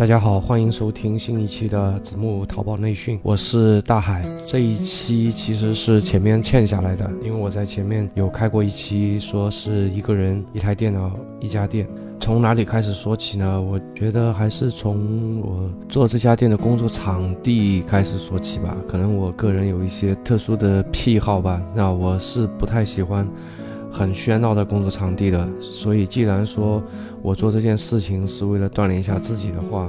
大家好，欢迎收听新一期的子木淘宝内训，我是大海。这一期其实是前面欠下来的，因为我在前面有开过一期，说是一个人一台电脑一家店。从哪里开始说起呢？我觉得还是从我做这家店的工作场地开始说起吧。可能我个人有一些特殊的癖好吧，那我是不太喜欢。很喧闹的工作场地的，所以既然说我做这件事情是为了锻炼一下自己的话，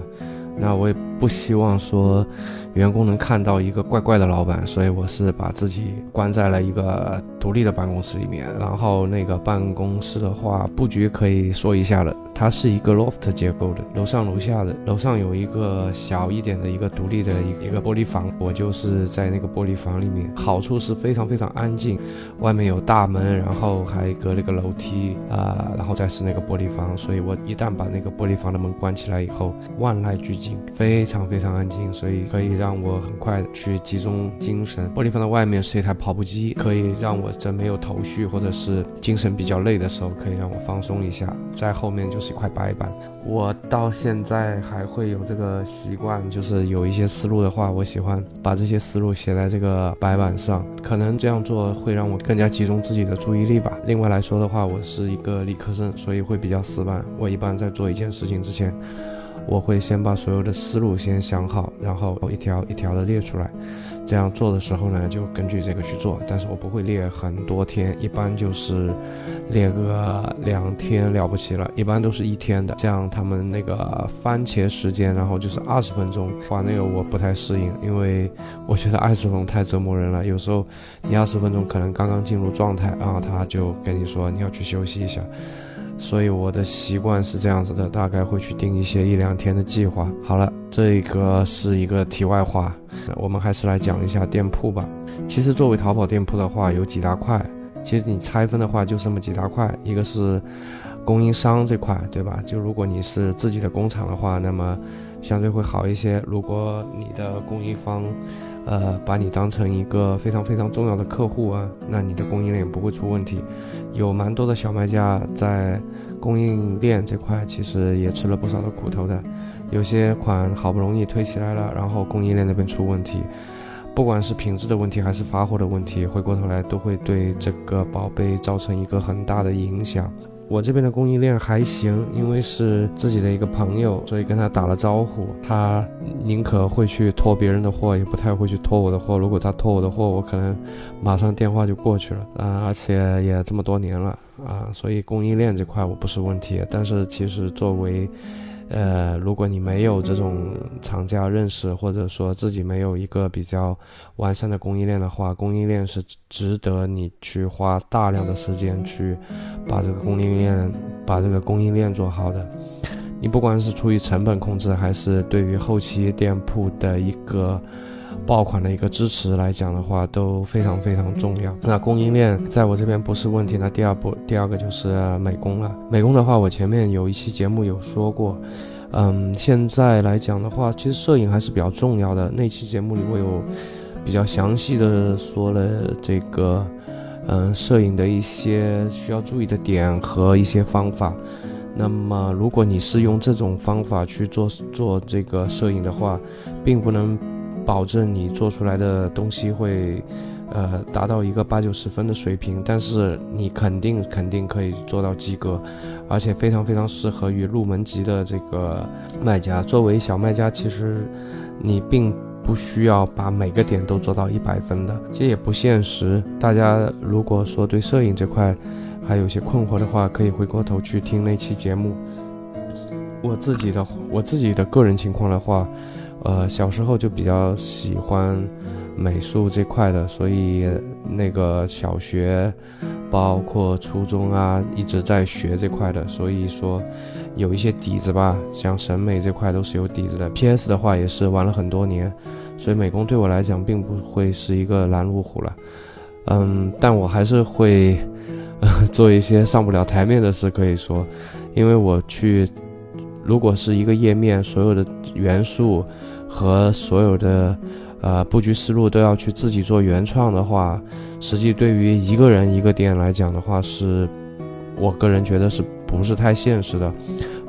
那我也不希望说。员工能看到一个怪怪的老板，所以我是把自己关在了一个独立的办公室里面。然后那个办公室的话，布局可以说一下了，它是一个 loft 结构的，楼上楼下的，楼上有一个小一点的一个独立的一一个玻璃房，我就是在那个玻璃房里面。好处是非常非常安静，外面有大门，然后还隔了个楼梯啊，然后再是那个玻璃房，所以我一旦把那个玻璃房的门关起来以后，万籁俱静，非常非常安静，所以可以。让我很快去集中精神。玻璃房的外面是一台跑步机，可以让我在没有头绪或者是精神比较累的时候，可以让我放松一下。在后面就是一块白板。我到现在还会有这个习惯，就是有一些思路的话，我喜欢把这些思路写在这个白板上。可能这样做会让我更加集中自己的注意力吧。另外来说的话，我是一个理科生，所以会比较死板。我一般在做一件事情之前。我会先把所有的思路先想好，然后一条一条的列出来。这样做的时候呢，就根据这个去做。但是我不会列很多天，一般就是列个两天了不起了，一般都是一天的。这样他们那个番茄时间，然后就是二十分钟，哇，那个我不太适应，因为我觉得二十分钟太折磨人了。有时候你二十分钟可能刚刚进入状态，然后他就跟你说你要去休息一下。所以我的习惯是这样子的，大概会去定一些一两天的计划。好了，这个是一个题外话，我们还是来讲一下店铺吧。其实作为淘宝店铺的话，有几大块。其实你拆分的话，就这么几大块。一个是供应商这块，对吧？就如果你是自己的工厂的话，那么相对会好一些。如果你的供应方，呃，把你当成一个非常非常重要的客户啊，那你的供应链不会出问题。有蛮多的小卖家在供应链这块其实也吃了不少的苦头的，有些款好不容易推起来了，然后供应链那边出问题，不管是品质的问题还是发货的问题，回过头来都会对这个宝贝造成一个很大的影响。我这边的供应链还行，因为是自己的一个朋友，所以跟他打了招呼。他宁可会去拖别人的货，也不太会去拖我的货。如果他拖我的货，我可能马上电话就过去了啊！而且也这么多年了啊，所以供应链这块我不是问题。但是其实作为呃，如果你没有这种厂家认识，或者说自己没有一个比较完善的供应链的话，供应链是值得你去花大量的时间去把这个供应链把这个供应链做好的。你不管是出于成本控制，还是对于后期店铺的一个。爆款的一个支持来讲的话，都非常非常重要。那供应链在我这边不是问题。那第二步，第二个就是美工了。美工的话，我前面有一期节目有说过。嗯，现在来讲的话，其实摄影还是比较重要的。那期节目里我有比较详细的说了这个，嗯，摄影的一些需要注意的点和一些方法。那么，如果你是用这种方法去做做这个摄影的话，并不能。保证你做出来的东西会，呃，达到一个八九十分的水平，但是你肯定肯定可以做到及格，而且非常非常适合于入门级的这个卖家。作为小卖家，其实你并不需要把每个点都做到一百分的，这也不现实。大家如果说对摄影这块还有些困惑的话，可以回过头去听那期节目。我自己的我自己的个人情况的话。呃，小时候就比较喜欢美术这块的，所以那个小学，包括初中啊，一直在学这块的，所以说有一些底子吧，像审美这块都是有底子的。P.S. 的话也是玩了很多年，所以美工对我来讲并不会是一个拦路虎了。嗯，但我还是会 做一些上不了台面的事，可以说，因为我去，如果是一个页面所有的元素。和所有的，呃，布局思路都要去自己做原创的话，实际对于一个人一个店来讲的话，是我个人觉得是不是太现实的，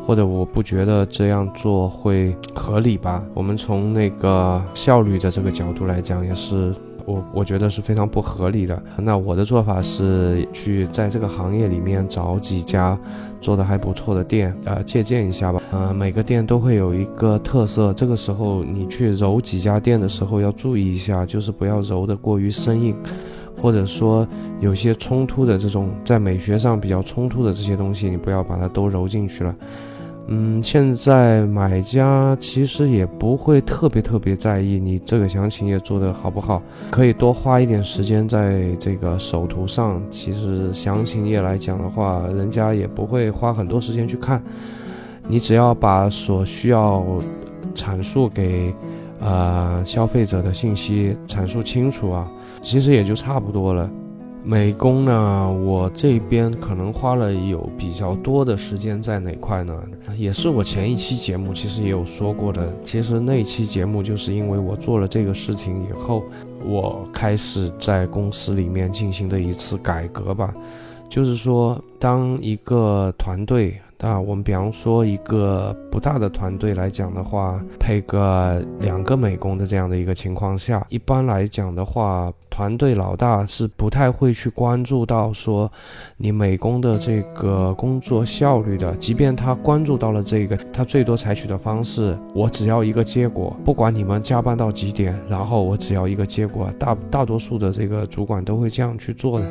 或者我不觉得这样做会合理吧。我们从那个效率的这个角度来讲，也是。我我觉得是非常不合理的。那我的做法是去在这个行业里面找几家做的还不错的店，呃，借鉴一下吧。呃，每个店都会有一个特色，这个时候你去揉几家店的时候要注意一下，就是不要揉得过于生硬，或者说有些冲突的这种在美学上比较冲突的这些东西，你不要把它都揉进去了。嗯，现在买家其实也不会特别特别在意你这个详情页做的好不好，可以多花一点时间在这个首图上。其实详情页来讲的话，人家也不会花很多时间去看，你只要把所需要阐述给呃消费者的信息阐述清楚啊，其实也就差不多了。美工呢，我这边可能花了有比较多的时间在哪块呢？也是我前一期节目其实也有说过的。其实那期节目就是因为我做了这个事情以后，我开始在公司里面进行的一次改革吧。就是说，当一个团队。啊我们比方说一个不大的团队来讲的话，配个两个美工的这样的一个情况下，一般来讲的话，团队老大是不太会去关注到说你美工的这个工作效率的。即便他关注到了这个，他最多采取的方式，我只要一个结果，不管你们加班到几点，然后我只要一个结果。大大多数的这个主管都会这样去做的。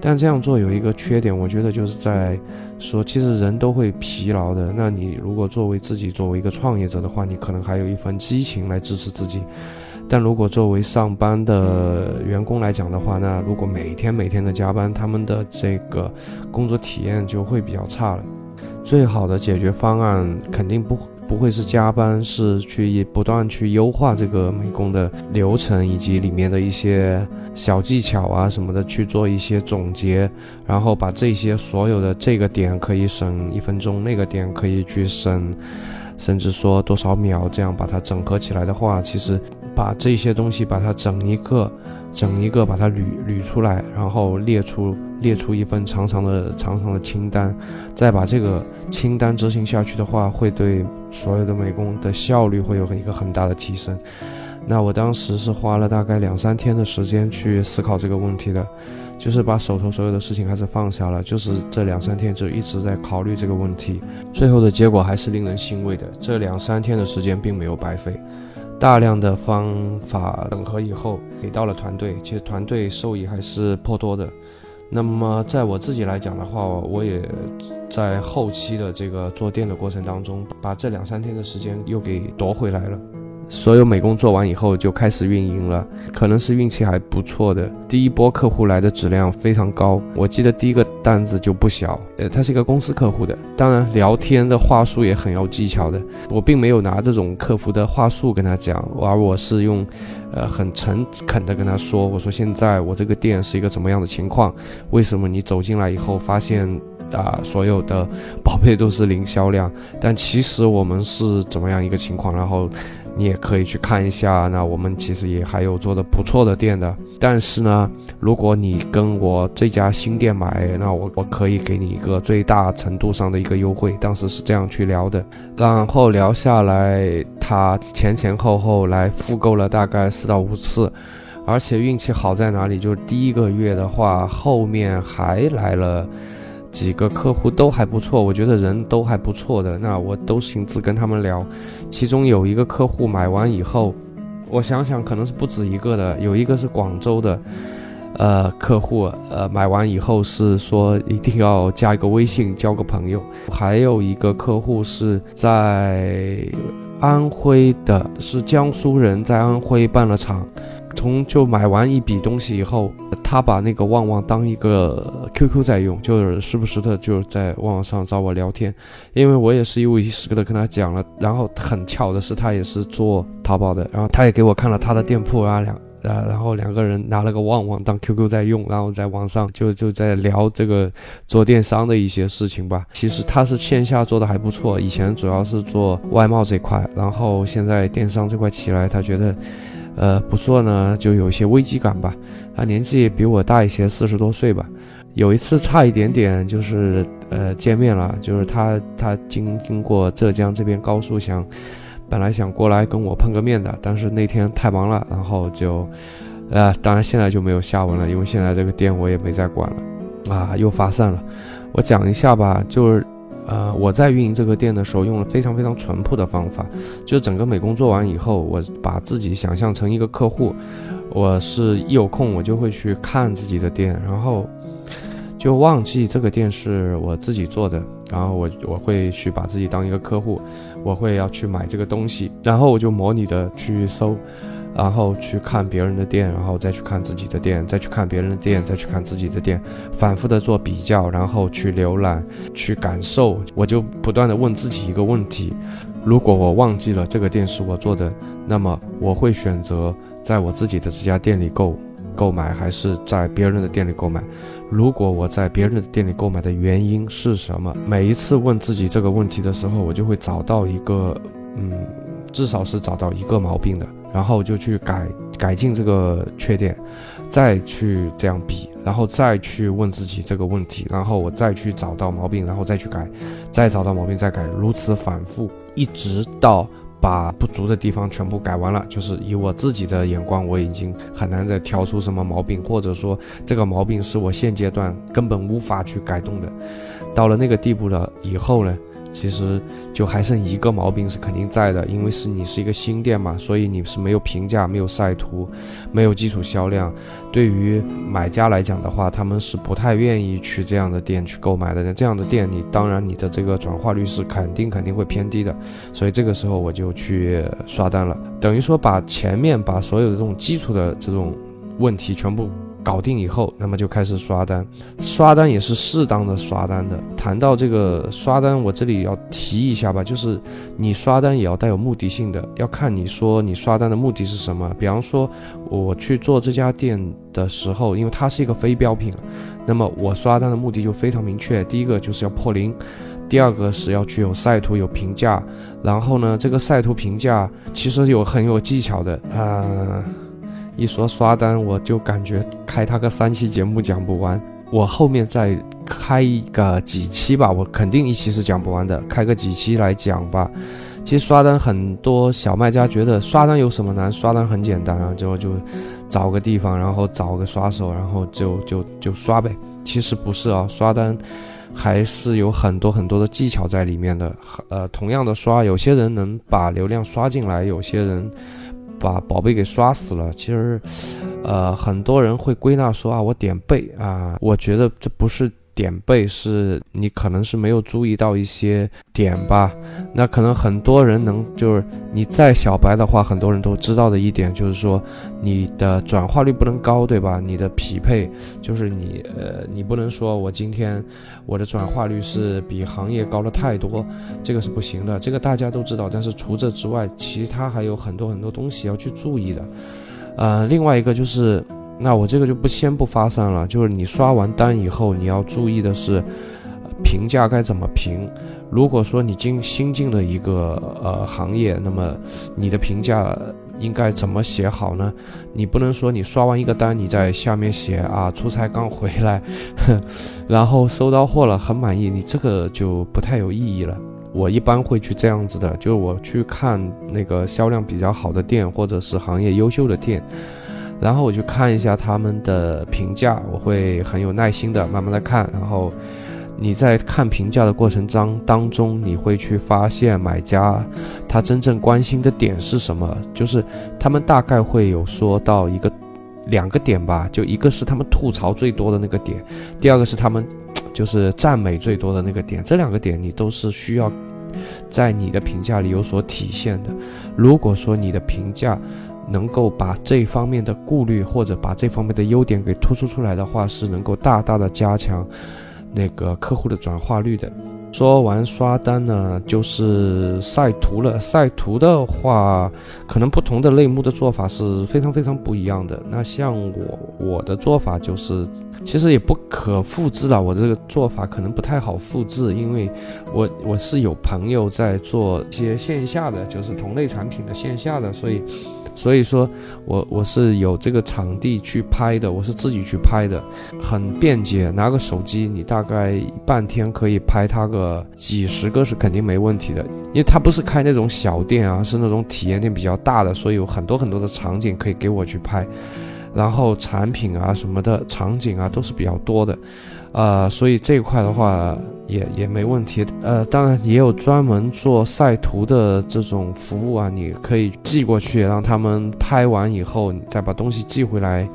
但这样做有一个缺点，我觉得就是在。说其实人都会疲劳的，那你如果作为自己作为一个创业者的话，你可能还有一份激情来支持自己。但如果作为上班的员工来讲的话，那如果每天每天的加班，他们的这个工作体验就会比较差了。最好的解决方案肯定不。不会是加班，是去不断去优化这个美工的流程，以及里面的一些小技巧啊什么的，去做一些总结，然后把这些所有的这个点可以省一分钟，那个点可以去省，甚至说多少秒，这样把它整合起来的话，其实把这些东西把它整一个。整一个把它捋捋出来，然后列出列出一份长长的长长的清单，再把这个清单执行下去的话，会对所有的美工的效率会有一个很大的提升。那我当时是花了大概两三天的时间去思考这个问题的，就是把手头所有的事情还是放下了，就是这两三天就一直在考虑这个问题，最后的结果还是令人欣慰的。这两三天的时间并没有白费。大量的方法整合以后，给到了团队，其实团队受益还是颇多的。那么在我自己来讲的话，我也在后期的这个做店的过程当中，把这两三天的时间又给夺回来了。所有美工做完以后就开始运营了，可能是运气还不错的，第一波客户来的质量非常高。我记得第一个单子就不小，呃，他是一个公司客户的，当然聊天的话术也很有技巧的。我并没有拿这种客服的话术跟他讲，而我是用，呃，很诚恳的跟他说，我说现在我这个店是一个怎么样的情况？为什么你走进来以后发现啊，所有的宝贝都是零销量？但其实我们是怎么样一个情况？然后。你也可以去看一下，那我们其实也还有做的不错的店的。但是呢，如果你跟我这家新店买，那我我可以给你一个最大程度上的一个优惠。当时是这样去聊的，然后聊下来，他前前后后来复购了大概四到五次，而且运气好在哪里？就是第一个月的话，后面还来了。几个客户都还不错，我觉得人都还不错的，那我都亲自跟他们聊。其中有一个客户买完以后，我想想可能是不止一个的，有一个是广州的，呃，客户，呃，买完以后是说一定要加一个微信交个朋友。还有一个客户是在安徽的，是江苏人，在安徽办了厂。从就买完一笔东西以后，他把那个旺旺当一个 QQ 在用，就是时不时的就在旺旺上找我聊天，因为我也是一五一十的跟他讲了。然后很巧的是，他也是做淘宝的，然后他也给我看了他的店铺啊，两呃，然后两个人拿了个旺旺当 QQ 在用，然后在网上就就在聊这个做电商的一些事情吧。其实他是线下做的还不错，以前主要是做外贸这块，然后现在电商这块起来，他觉得。呃，不做呢，就有一些危机感吧。他年纪比我大一些，四十多岁吧。有一次差一点点，就是呃见面了，就是他他经经过浙江这边高速想，本来想过来跟我碰个面的，但是那天太忙了，然后就，呃，当然现在就没有下文了，因为现在这个店我也没再管了，啊，又发散了。我讲一下吧，就是。呃，我在运营这个店的时候，用了非常非常淳朴的方法，就整个美工做完以后，我把自己想象成一个客户，我是一有空我就会去看自己的店，然后就忘记这个店是我自己做的，然后我我会去把自己当一个客户，我会要去买这个东西，然后我就模拟的去搜。然后去看别人的店，然后再去看自己的店，再去看别人的店，再去看自己的店，反复的做比较，然后去浏览，去感受。我就不断的问自己一个问题：如果我忘记了这个店是我做的，那么我会选择在我自己的这家店里购购买，还是在别人的店里购买？如果我在别人的店里购买的原因是什么？每一次问自己这个问题的时候，我就会找到一个，嗯，至少是找到一个毛病的。然后就去改改进这个缺点，再去这样比，然后再去问自己这个问题，然后我再去找到毛病，然后再去改，再找到毛病再改，如此反复，一直到把不足的地方全部改完了。就是以我自己的眼光，我已经很难再挑出什么毛病，或者说这个毛病是我现阶段根本无法去改动的。到了那个地步了以后呢？其实就还剩一个毛病是肯定在的，因为是你是一个新店嘛，所以你是没有评价、没有晒图、没有基础销量。对于买家来讲的话，他们是不太愿意去这样的店去购买的。那这样的店，你当然你的这个转化率是肯定肯定会偏低的。所以这个时候我就去刷单了，等于说把前面把所有的这种基础的这种问题全部。搞定以后，那么就开始刷单，刷单也是适当的刷单的。谈到这个刷单，我这里要提一下吧，就是你刷单也要带有目的性的，要看你说你刷单的目的是什么。比方说，我去做这家店的时候，因为它是一个非标品，那么我刷单的目的就非常明确。第一个就是要破零，第二个是要去有晒图有评价，然后呢，这个晒图评价其实有很有技巧的啊。一说刷单，我就感觉开他个三期节目讲不完。我后面再开一个几期吧，我肯定一期是讲不完的，开个几期来讲吧。其实刷单很多小卖家觉得刷单有什么难？刷单很简单啊，就就找个地方，然后找个刷手，然后就就就刷呗。其实不是啊，刷单还是有很多很多的技巧在里面的。呃，同样的刷，有些人能把流量刷进来，有些人。把宝贝给刷死了。其实，呃，很多人会归纳说啊，我点背啊，我觉得这不是。点背是你可能是没有注意到一些点吧，那可能很多人能就是你再小白的话，很多人都知道的一点就是说你的转化率不能高，对吧？你的匹配就是你呃，你不能说我今天我的转化率是比行业高了太多，这个是不行的，这个大家都知道。但是除这之外，其他还有很多很多东西要去注意的，呃，另外一个就是。那我这个就不先不发散了，就是你刷完单以后，你要注意的是，评价该怎么评。如果说你进新进了一个呃行业，那么你的评价应该怎么写好呢？你不能说你刷完一个单，你在下面写啊出差刚回来，然后收到货了很满意，你这个就不太有意义了。我一般会去这样子的，就是我去看那个销量比较好的店，或者是行业优秀的店。然后我去看一下他们的评价，我会很有耐心的慢慢的看。然后你在看评价的过程当当中，你会去发现买家他真正关心的点是什么，就是他们大概会有说到一个两个点吧，就一个是他们吐槽最多的那个点，第二个是他们就是赞美最多的那个点。这两个点你都是需要在你的评价里有所体现的。如果说你的评价能够把这方面的顾虑或者把这方面的优点给突出出来的话，是能够大大的加强那个客户的转化率的。说完刷单呢，就是晒图了。晒图的话，可能不同的类目的做法是非常非常不一样的。那像我我的做法就是，其实也不可复制了。我这个做法可能不太好复制，因为我我是有朋友在做一些线下的，就是同类产品的线下的，所以。所以说，我我是有这个场地去拍的，我是自己去拍的，很便捷，拿个手机，你大概半天可以拍它个几十个是肯定没问题的。因为它不是开那种小店啊，是那种体验店比较大的，所以有很多很多的场景可以给我去拍，然后产品啊什么的场景啊都是比较多的。啊，所以这一块的话也也没问题。呃，当然也有专门做晒图的这种服务啊，你可以寄过去，让他们拍完以后，你再把东西寄回来，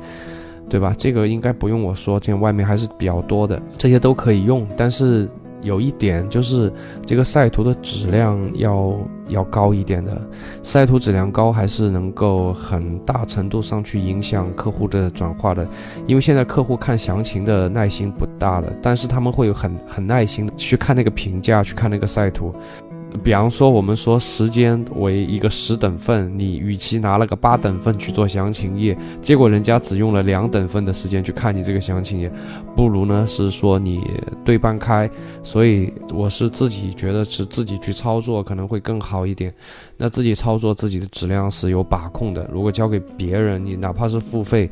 对吧？这个应该不用我说，这外面还是比较多的，这些都可以用，但是。有一点就是，这个晒图的质量要要高一点的，晒图质量高还是能够很大程度上去影响客户的转化的，因为现在客户看详情的耐心不大的，但是他们会有很很耐心的去看那个评价，去看那个晒图。比方说，我们说时间为一个十等份，你与其拿了个八等份去做详情页，结果人家只用了两等份的时间去看你这个详情页，不如呢是说你对半开。所以我是自己觉得是自己去操作可能会更好一点。那自己操作自己的质量是有把控的，如果交给别人，你哪怕是付费，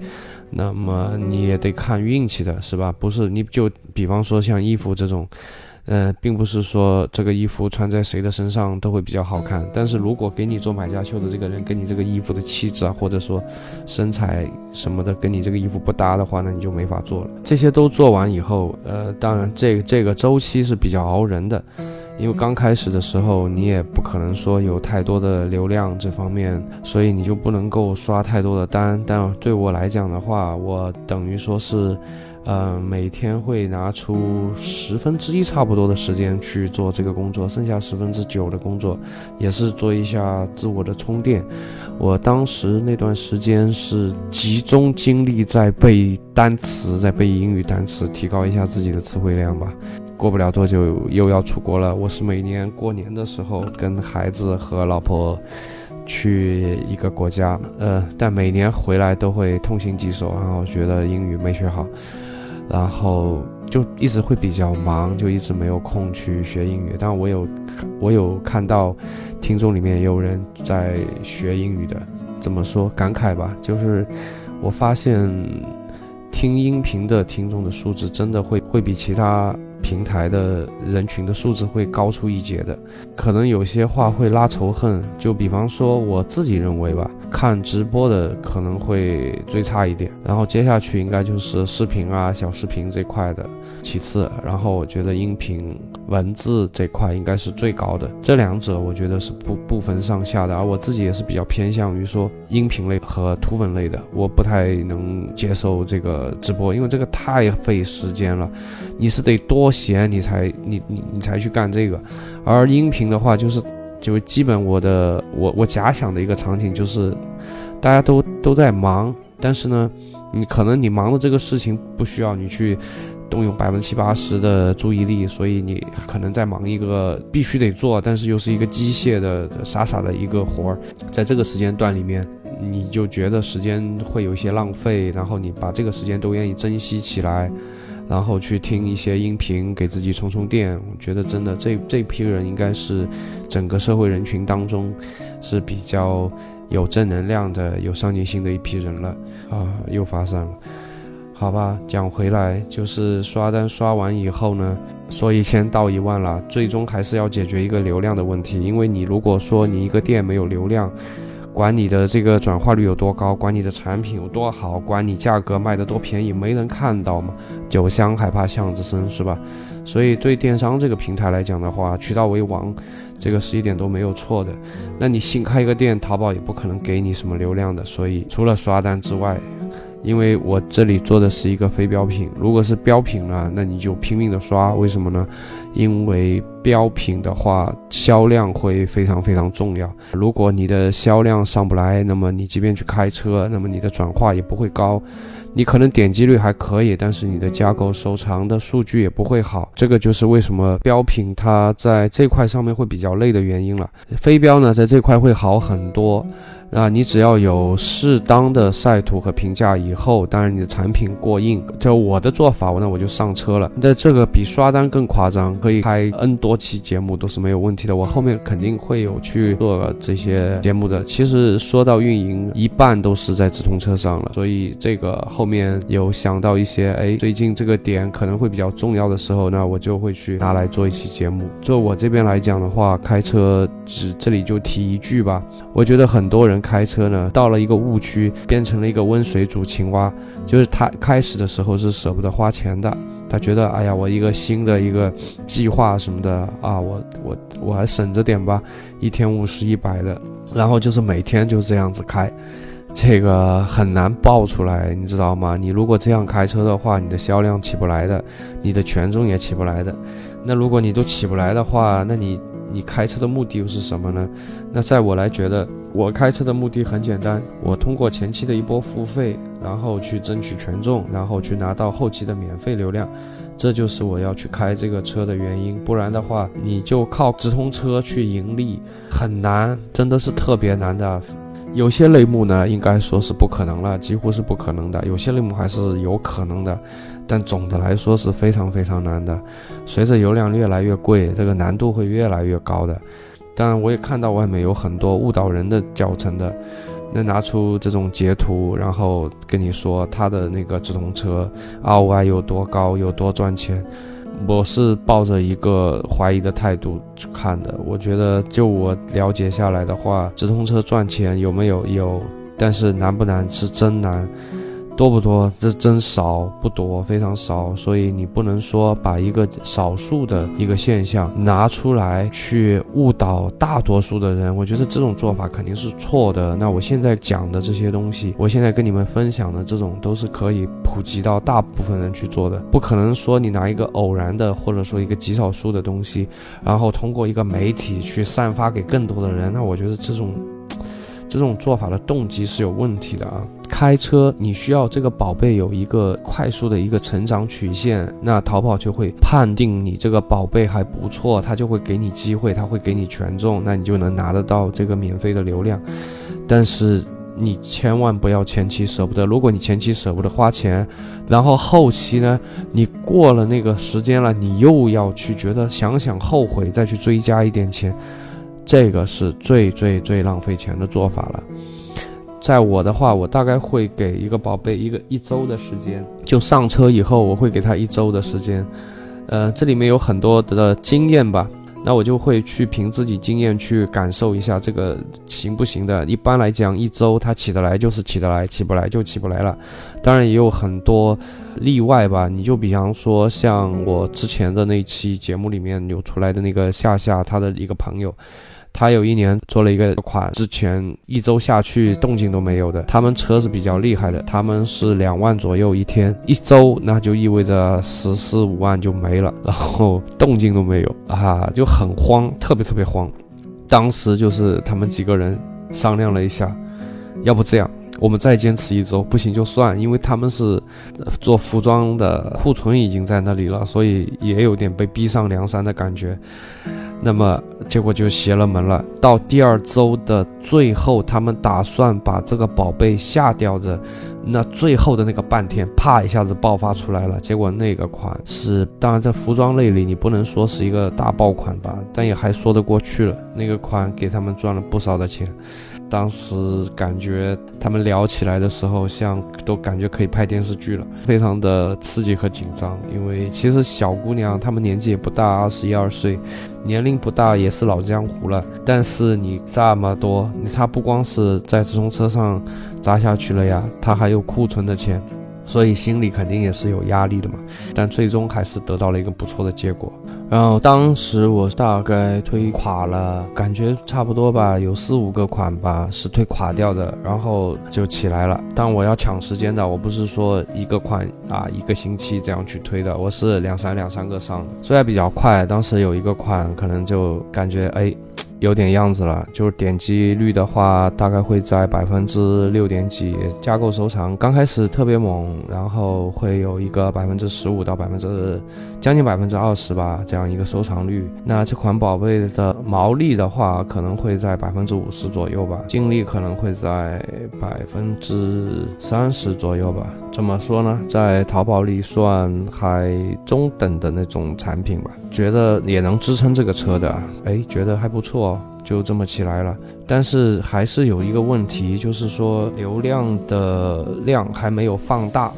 那么你也得看运气的，是吧？不是你就比方说像衣服这种。呃，并不是说这个衣服穿在谁的身上都会比较好看，但是如果给你做买家秀的这个人跟你这个衣服的气质啊，或者说身材什么的跟你这个衣服不搭的话，那你就没法做了。这些都做完以后，呃，当然这这个周期是比较熬人的，因为刚开始的时候你也不可能说有太多的流量这方面，所以你就不能够刷太多的单。但对我来讲的话，我等于说是。呃，每天会拿出十分之一差不多的时间去做这个工作，剩下十分之九的工作也是做一下自我的充电。我当时那段时间是集中精力在背单词，在背英语单词，提高一下自己的词汇量吧。过不了多久又要出国了，我是每年过年的时候跟孩子和老婆去一个国家，呃，但每年回来都会痛心疾首，然后觉得英语没学好。然后就一直会比较忙，就一直没有空去学英语。但我有，我有看到，听众里面也有人在学英语的。怎么说感慨吧？就是我发现听音频的听众的素质真的会会比其他。平台的人群的素质会高出一截的，可能有些话会拉仇恨。就比方说我自己认为吧，看直播的可能会最差一点，然后接下去应该就是视频啊、小视频这块的，其次，然后我觉得音频、文字这块应该是最高的。这两者我觉得是不不分上下的，而我自己也是比较偏向于说音频类和图文类的，我不太能接受这个直播，因为这个太费时间了，你是得多。闲你才你你你才去干这个，而音频的话就是就基本我的我我假想的一个场景就是，大家都都在忙，但是呢，你可能你忙的这个事情不需要你去动用百分之七八十的注意力，所以你可能在忙一个必须得做，但是又是一个机械的傻傻的一个活儿，在这个时间段里面，你就觉得时间会有一些浪费，然后你把这个时间都愿意珍惜起来。然后去听一些音频，给自己充充电。我觉得真的，这这批人应该是整个社会人群当中是比较有正能量的、有上进心的一批人了。啊，又发生了，好吧。讲回来，就是刷单刷完以后呢，说一千到一万了，最终还是要解决一个流量的问题。因为你如果说你一个店没有流量，管你的这个转化率有多高，管你的产品有多好，管你价格卖得多便宜，没人看到嘛。酒香还怕巷子深，是吧？所以对电商这个平台来讲的话，渠道为王，这个是一点都没有错的。那你新开一个店，淘宝也不可能给你什么流量的。所以除了刷单之外，因为我这里做的是一个非标品。如果是标品呢，那你就拼命的刷，为什么呢？因为标品的话，销量会非常非常重要。如果你的销量上不来，那么你即便去开车，那么你的转化也不会高。你可能点击率还可以，但是你的加购收藏的数据也不会好。这个就是为什么标品它在这块上面会比较累的原因了。非标呢，在这块会好很多。那你只要有适当的晒图和评价以后，当然你的产品过硬，就我的做法，那我就上车了。那这个比刷单更夸张，可以开 N 多期节目都是没有问题的。我后面肯定会有去做这些节目的。其实说到运营，一半都是在直通车上了，所以这个后面有想到一些，哎，最近这个点可能会比较重要的时候，那我就会去拿来做一期节目。就我这边来讲的话，开车只这里就提一句吧，我觉得很多人。开车呢，到了一个误区，变成了一个温水煮青蛙。就是他开始的时候是舍不得花钱的，他觉得，哎呀，我一个新的一个计划什么的啊，我我我还省着点吧，一天五十一百的，然后就是每天就这样子开，这个很难爆出来，你知道吗？你如果这样开车的话，你的销量起不来的，你的权重也起不来的。那如果你都起不来的话，那你。你开车的目的又是什么呢？那在我来觉得，我开车的目的很简单，我通过前期的一波付费，然后去争取权重，然后去拿到后期的免费流量，这就是我要去开这个车的原因。不然的话，你就靠直通车去盈利很难，真的是特别难的。有些类目呢，应该说是不可能了，几乎是不可能的。有些类目还是有可能的。但总的来说是非常非常难的，随着油量越来越贵，这个难度会越来越高的。当然，我也看到外面有很多误导人的教程的，那拿出这种截图，然后跟你说他的那个直通车 ROI 有多高，有多赚钱。我是抱着一个怀疑的态度去看的。我觉得，就我了解下来的话，直通车赚钱有没有？有，但是难不难？是真难。多不多？这真少不多，非常少。所以你不能说把一个少数的一个现象拿出来去误导大多数的人。我觉得这种做法肯定是错的。那我现在讲的这些东西，我现在跟你们分享的这种都是可以普及到大部分人去做的。不可能说你拿一个偶然的或者说一个极少数的东西，然后通过一个媒体去散发给更多的人。那我觉得这种。这种做法的动机是有问题的啊！开车你需要这个宝贝有一个快速的一个成长曲线，那淘宝就会判定你这个宝贝还不错，他就会给你机会，他会给你权重，那你就能拿得到这个免费的流量。但是你千万不要前期舍不得，如果你前期舍不得花钱，然后后期呢，你过了那个时间了，你又要去觉得想想后悔，再去追加一点钱。这个是最最最浪费钱的做法了。在我的话，我大概会给一个宝贝一个一周的时间，就上车以后，我会给他一周的时间。呃，这里面有很多的经验吧。那我就会去凭自己经验去感受一下这个行不行的。一般来讲，一周他起得来就是起得来，起不来就起不来了。当然也有很多例外吧。你就比方说像我之前的那期节目里面有出来的那个夏夏，他的一个朋友。他有一年做了一个款，之前一周下去动静都没有的。他们车是比较厉害的，他们是两万左右一天，一周那就意味着十四五万就没了，然后动静都没有 啊，就很慌，特别特别慌。当时就是他们几个人商量了一下，要不这样，我们再坚持一周，不行就算，因为他们是做服装的，库存已经在那里了，所以也有点被逼上梁山的感觉。那么结果就邪了门了。到第二周的最后，他们打算把这个宝贝下掉的，那最后的那个半天，啪一下子爆发出来了。结果那个款是，当然在服装类里，你不能说是一个大爆款吧，但也还说得过去了。那个款给他们赚了不少的钱。当时感觉他们聊起来的时候，像都感觉可以拍电视剧了，非常的刺激和紧张。因为其实小姑娘她们年纪也不大，二十一二岁，年龄不大，也是老江湖了。但是你这么多，她不光是在直通车上砸下去了呀，她还有库存的钱，所以心里肯定也是有压力的嘛。但最终还是得到了一个不错的结果。然后当时我大概推垮了，感觉差不多吧，有四五个款吧是推垮掉的，然后就起来了。但我要抢时间的，我不是说一个款啊一个星期这样去推的，我是两三两三个上的，虽然比较快，当时有一个款可能就感觉哎。有点样子了，就是点击率的话，大概会在百分之六点几。架构收藏刚开始特别猛，然后会有一个百分之十五到百分之将近百分之二十吧，这样一个收藏率。那这款宝贝的毛利的话，可能会在百分之五十左右吧，净利可能会在百分之三十左右吧。怎么说呢，在淘宝里算还中等的那种产品吧，觉得也能支撑这个车的，哎，觉得还不错。就这么起来了，但是还是有一个问题，就是说流量的量还没有放大。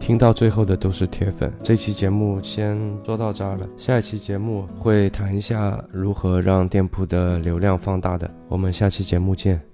听到最后的都是铁粉，这期节目先说到这儿了，下一期节目会谈一下如何让店铺的流量放大的，我们下期节目见。